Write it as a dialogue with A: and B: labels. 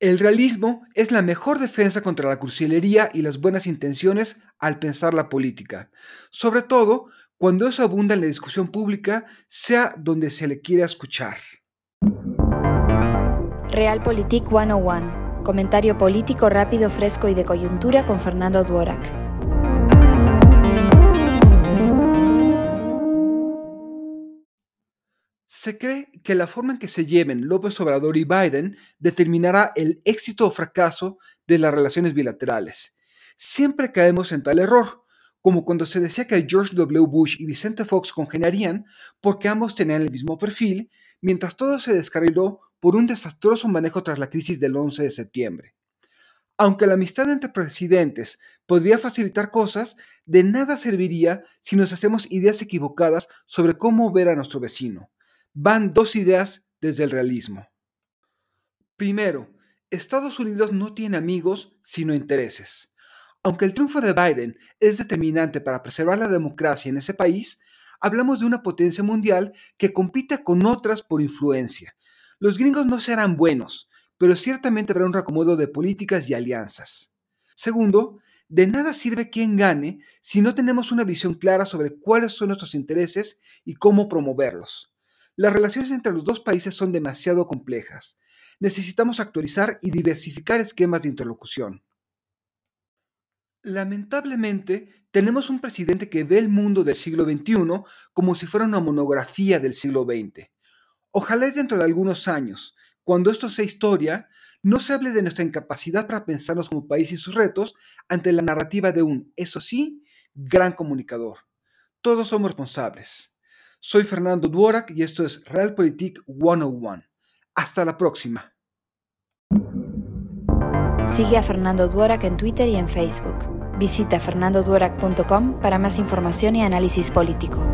A: El realismo es la mejor defensa contra la cursilería y las buenas intenciones al pensar la política, sobre todo cuando eso abunda en la discusión pública, sea donde se le quiera escuchar.
B: Realpolitik 101. Comentario político rápido, fresco y de coyuntura con Fernando Duorak.
A: Se cree que la forma en que se lleven López Obrador y Biden determinará el éxito o fracaso de las relaciones bilaterales. Siempre caemos en tal error, como cuando se decía que George W. Bush y Vicente Fox congeniarían porque ambos tenían el mismo perfil, mientras todo se descarriló por un desastroso manejo tras la crisis del 11 de septiembre. Aunque la amistad entre presidentes podría facilitar cosas, de nada serviría si nos hacemos ideas equivocadas sobre cómo ver a nuestro vecino van dos ideas desde el realismo. Primero, Estados Unidos no tiene amigos, sino intereses. Aunque el triunfo de Biden es determinante para preservar la democracia en ese país, hablamos de una potencia mundial que compite con otras por influencia. Los gringos no serán buenos, pero ciertamente habrá un reacomodo de políticas y alianzas. Segundo, de nada sirve quien gane si no tenemos una visión clara sobre cuáles son nuestros intereses y cómo promoverlos. Las relaciones entre los dos países son demasiado complejas. Necesitamos actualizar y diversificar esquemas de interlocución. Lamentablemente, tenemos un presidente que ve el mundo del siglo XXI como si fuera una monografía del siglo XX. Ojalá dentro de algunos años, cuando esto sea historia, no se hable de nuestra incapacidad para pensarnos como país y sus retos ante la narrativa de un, eso sí, gran comunicador. Todos somos responsables. Soy Fernando Duorak y esto es Realpolitik 101. Hasta la próxima.
B: Sigue a Fernando Duorak en Twitter y en Facebook. Visita fernandoduorak.com para más información y análisis político.